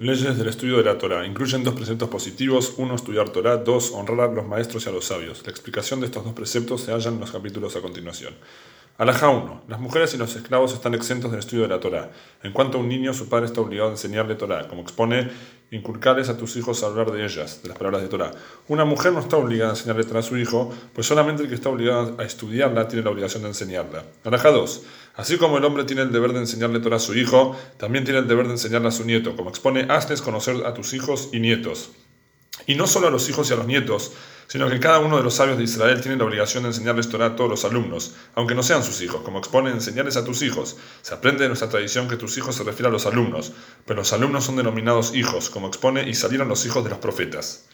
Leyes del estudio de la Torah. Incluyen dos preceptos positivos. Uno, estudiar Torah. Dos, honrar a los maestros y a los sabios. La explicación de estos dos preceptos se halla en los capítulos a continuación. Alajá 1. Las mujeres y los esclavos están exentos del estudio de la Torah. En cuanto a un niño, su padre está obligado a enseñarle Torah, como expone, inculcarles a tus hijos a hablar de ellas, de las palabras de Torah. Una mujer no está obligada a enseñarle Torah a su hijo, pues solamente el que está obligado a estudiarla tiene la obligación de enseñarla. Alajá 2. Así como el hombre tiene el deber de enseñarle Torah a su hijo, también tiene el deber de enseñarle a su nieto, como expone, hazles conocer a tus hijos y nietos. Y no solo a los hijos y a los nietos, sino que cada uno de los sabios de Israel tiene la obligación de enseñarles Torah a todos los alumnos, aunque no sean sus hijos, como expone enseñarles a tus hijos. Se aprende de nuestra tradición que tus hijos se refiere a los alumnos, pero los alumnos son denominados hijos, como expone y salieron los hijos de los profetas.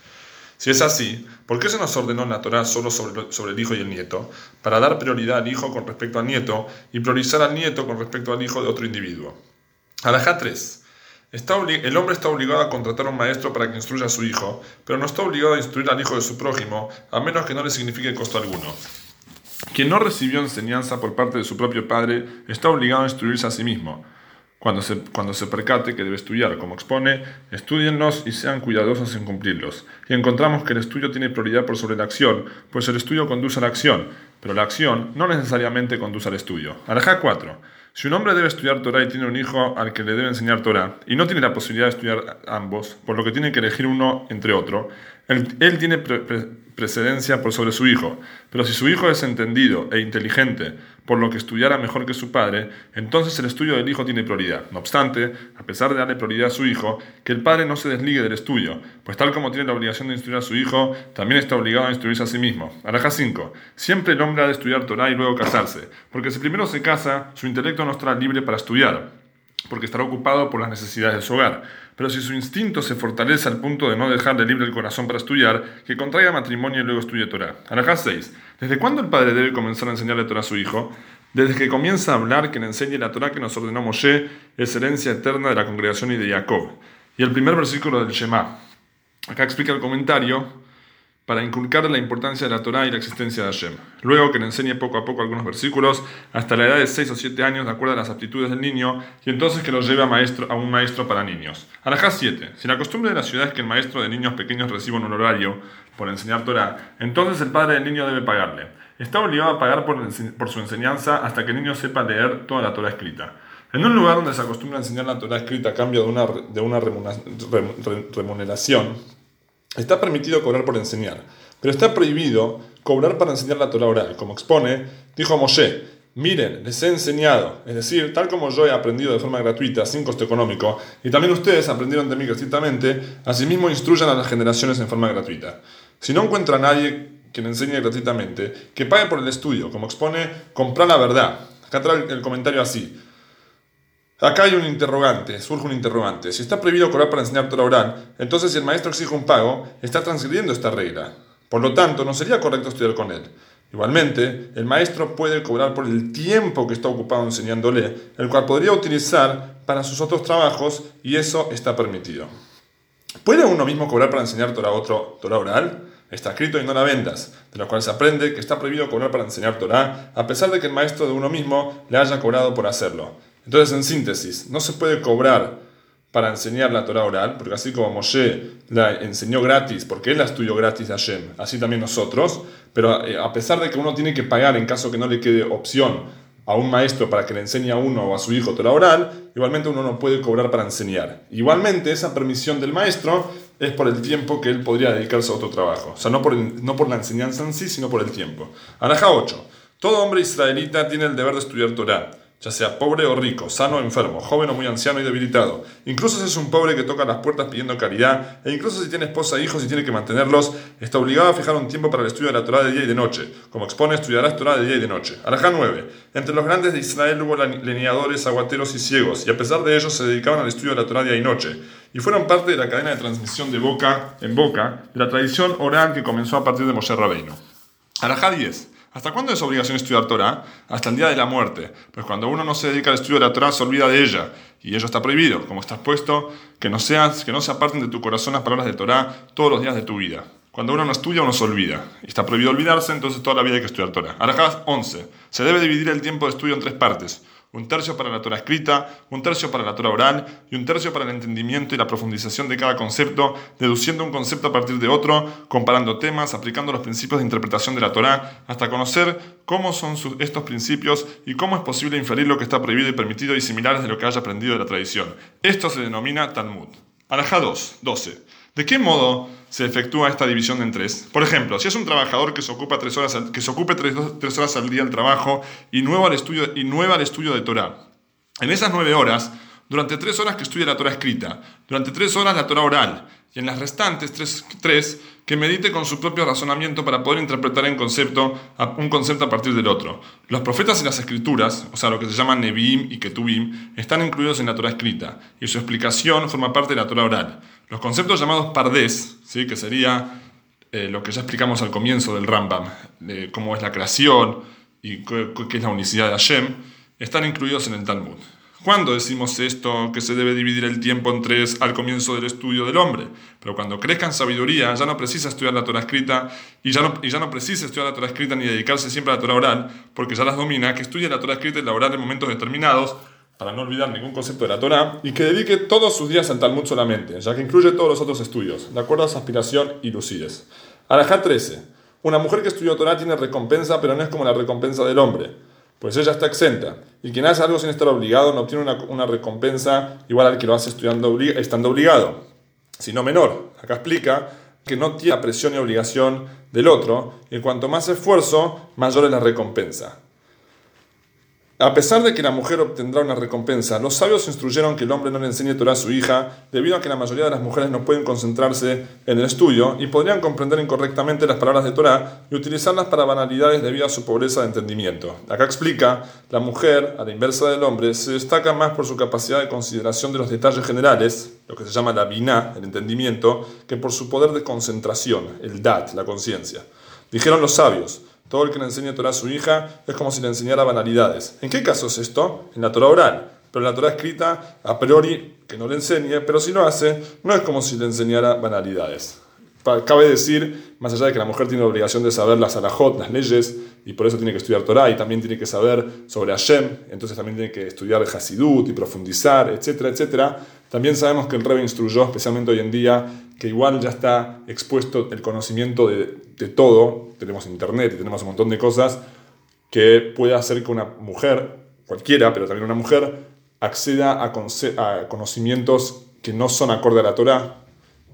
Si es así, ¿por qué se nos ordenó en la Torah solo sobre, sobre, el hijo y el nieto? Para dar prioridad al hijo con respecto al nieto y priorizar al nieto con respecto al hijo de otro individuo. Alajá 3 el hombre está obligado a contratar a un maestro para que instruya a su hijo, pero no está obligado a instruir al hijo de su prójimo, a menos que no le signifique costo alguno. Quien no recibió enseñanza por parte de su propio padre está obligado a instruirse a sí mismo. Cuando se, cuando se percate que debe estudiar, como expone, estudienlos y sean cuidadosos en cumplirlos. Y encontramos que el estudio tiene prioridad por sobre la acción, pues el estudio conduce a la acción, pero la acción no necesariamente conduce al estudio. Alajá 4. Si un hombre debe estudiar Torah y tiene un hijo al que le debe enseñar Torah y no tiene la posibilidad de estudiar ambos, por lo que tiene que elegir uno entre otro, él, tiene precedencia por sobre su hijo. Pero si su hijo es entendido e inteligente, por lo que estudiara mejor que su padre, entonces el estudio del hijo tiene prioridad. No obstante, a pesar de darle prioridad a su hijo, que el padre no se desligue del estudio, pues tal como tiene la obligación de instruir a su hijo, también está obligado a instruirse a sí mismo. Araja 5. Siempre el hombre ha de estudiar Torah y luego casarse, porque si primero se casa, su intelecto no estará libre para estudiar, porque estará ocupado por las necesidades de su hogar. Pero si su instinto se fortalece al punto de no dejarle libre el corazón para estudiar, que contraiga matrimonio y luego estudie Torah. Alajá 6. ¿Desde cuándo el padre debe comenzar a enseñarle Torah a su hijo? Desde que comienza a hablar que le enseñe la Torah que nos ordenó Moshe, es herencia eterna de la congregación y de Jacob. Y el primer versículo del Shema. Acá explica el comentario para inculcar la importancia de la Torah y la existencia de Hashem. Luego que le enseñe poco a poco algunos versículos hasta la edad de 6 o 7 años de acuerdo a las aptitudes del niño y entonces que lo lleve a, maestro, a un maestro para niños. Alajá 7. Si la costumbre de la ciudad es que el maestro de niños pequeños reciba un honorario por enseñar Torah, entonces el padre del niño debe pagarle. Está obligado a pagar por, su enseñanza hasta que el niño sepa leer toda la Torah escrita. En un lugar donde se acostumbra a enseñar la Torah escrita a cambio de una remuneración, Está permitido cobrar por enseñar, pero está prohibido cobrar para enseñar la Torah oral. Como expone, dijo Moshe, miren, les he enseñado, es decir, tal como yo he aprendido de forma gratuita, sin costo económico, y también ustedes aprendieron de mí gratuitamente, asimismo instruyan a las generaciones en forma gratuita. Si no encuentra a nadie le enseñe gratuitamente, que pague por el estudio, como expone, comprar la verdad. Acá trae el comentario así. Acá hay un interrogante, surge un interrogante. Si está prohibido cobrar para enseñar Torah oral, entonces si el maestro exige un pago, está transgrediendo esta regla. Por lo tanto, no sería correcto estudiar con él. Igualmente, el maestro puede cobrar por el tiempo que está ocupado enseñándole, el cual podría utilizar para sus otros trabajos y eso está permitido. ¿Puede uno mismo cobrar para enseñar Torah otro Torah oral? Está escrito y no la vendas, de lo cual se aprende que está prohibido cobrar para enseñar Torah, a pesar de que el maestro de uno mismo le haya cobrado por hacerlo. Entonces, en síntesis, no se puede cobrar para enseñar la Torah oral, porque así como Moshe la enseñó gratis, porque él la estudió gratis a Hashem, así también nosotros, pero eh, a pesar de que uno tiene que pagar en caso que no le quede opción a un maestro para que le enseñe a uno o a su hijo Torah oral, igualmente uno no puede cobrar para enseñar. Igualmente, esa permisión del maestro es por el tiempo que él podría dedicarse a otro trabajo. O sea, no por, no por la enseñanza en sí, sino por el tiempo. Araja 8. Todo hombre israelita tiene el deber de estudiar Torah ya sea pobre o rico, sano o enfermo, joven o muy anciano y debilitado. Incluso si es un pobre que toca las puertas pidiendo caridad, e incluso si tiene esposa e hijos y tiene que mantenerlos, está obligado a fijar un tiempo para el estudio de la Torah de día y de noche. Como expone, estudiarás Torah de día y de noche. Alajá 9. Entre los grandes de Israel hubo leñadores, aguateros y ciegos, y a pesar de ello se dedicaban al estudio de la Torah día y noche. Y fueron parte de la cadena de transmisión de boca en boca de la tradición oral que comenzó a partir de Moshe Rabbeinu. Alajá 10. ¿Hasta cuándo es obligación estudiar Torah? Hasta el día de la muerte. Pues cuando uno no se dedica al estudio de la Torah, se olvida de ella. Y ello está prohibido, como está puesto, que no, seas, que no se aparten de tu corazón las palabras de Torah todos los días de tu vida. Cuando uno no estudia, uno se olvida. Y está prohibido olvidarse, entonces toda la vida hay que estudiar Torah. Arajás 11. Se debe dividir el tiempo de estudio en tres partes. Un tercio para la Torah escrita, un tercio para la Torah oral y un tercio para el entendimiento y la profundización de cada concepto, deduciendo un concepto a partir de otro, comparando temas, aplicando los principios de interpretación de la Torah, hasta conocer cómo son estos principios y cómo es posible inferir lo que está prohibido y permitido y similares de lo que haya aprendido de la tradición. Esto se denomina Talmud. Alajá 2, 12. ¿De qué modo se efectúa esta división en tres? Por ejemplo, si es un trabajador que se, ocupa tres horas que se ocupe tres, horas al día del trabajo y nueva al estudio, y nueva al estudio de Torah. En esas nueve horas, durante tres horas que estudia la Torah escrita, durante tres horas la Torah oral, y en las restantes tres, tres que medite con su propio razonamiento para poder interpretar en concepto, un concepto a partir del otro. Los profetas y las escrituras, o sea, lo que se llaman Nevi'im y Ketubim, están incluidos en la Torah escrita, y su explicación forma parte de la Torah oral. Los conceptos llamados pardés, ¿sí? que sería eh, lo que ya explicamos al comienzo del Rambam, de cómo es la creación y qué, es la unicidad de Hashem, están incluidos en el Talmud. ¿Cuándo decimos esto, que se debe dividir el tiempo en tres al comienzo del estudio del hombre? Pero cuando crezca en sabiduría, ya no precisa estudiar la Torah escrita y ya, no, y ya no precisa estudiar la Torah escrita ni dedicarse siempre a la Torah oral, porque ya las domina, que estudie la Torah escrita y la oral en momentos determinados, para no olvidar ningún concepto de la Torah, y que dedique todos sus días al Talmud solamente, ya que incluye todos los otros estudios, de acuerdo a su aspiración y lucidez. Alajá 13. Una mujer que estudió Torah tiene recompensa, pero no es como la recompensa del hombre, pues ella está exenta, y quien hace algo sin estar obligado no obtiene una, recompensa igual al que lo hace estudiando, estando obligado, sino menor. Acá explica que no tiene la presión y obligación del otro, y cuanto más esfuerzo, mayor es la recompensa. A pesar de que la mujer obtendrá una recompensa, los sabios instruyeron que el hombre no le enseñe Torah a su hija, debido a que la mayoría de las mujeres no pueden concentrarse en el estudio y podrían comprender incorrectamente las palabras de Torah y utilizarlas para banalidades debido a su pobreza de entendimiento. Acá explica, la mujer, a la inversa del hombre, se destaca más por su capacidad de consideración de los detalles generales, lo que se llama la biná, el entendimiento, que por su poder de concentración, el dat, la conciencia. Dijeron los sabios, todo el que le enseña Torah a su hija es como si le enseñara banalidades. ¿En qué caso es esto? En la Torah oral. Pero en la Torah escrita, a priori, que no le enseñe, pero si lo hace, no es como si le enseñara banalidades. Cabe decir, más allá de que la mujer tiene la obligación de saber las alajot, las leyes, y por eso tiene que estudiar Torah, y también tiene que saber sobre Hashem, entonces también tiene que estudiar el Hasidut y profundizar, etcétera, etcétera. También sabemos que el Rebbe instruyó, especialmente hoy en día, que igual ya está expuesto el conocimiento de, de todo, tenemos internet y tenemos un montón de cosas, que puede hacer que una mujer, cualquiera, pero también una mujer, acceda a, a conocimientos que no son acorde a la Torah,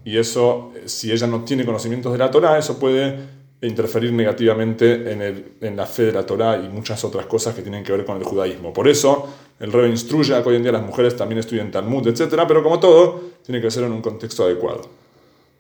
y eso, si ella no tiene conocimientos de la Torah, eso puede interferir negativamente en, el, en, la fe de la Torah y muchas otras cosas que tienen que ver con el judaísmo. Por eso, el Rebbe instruye a que hoy en día las mujeres también estudien Talmud, etc., pero como todo, tiene que ser en un contexto adecuado.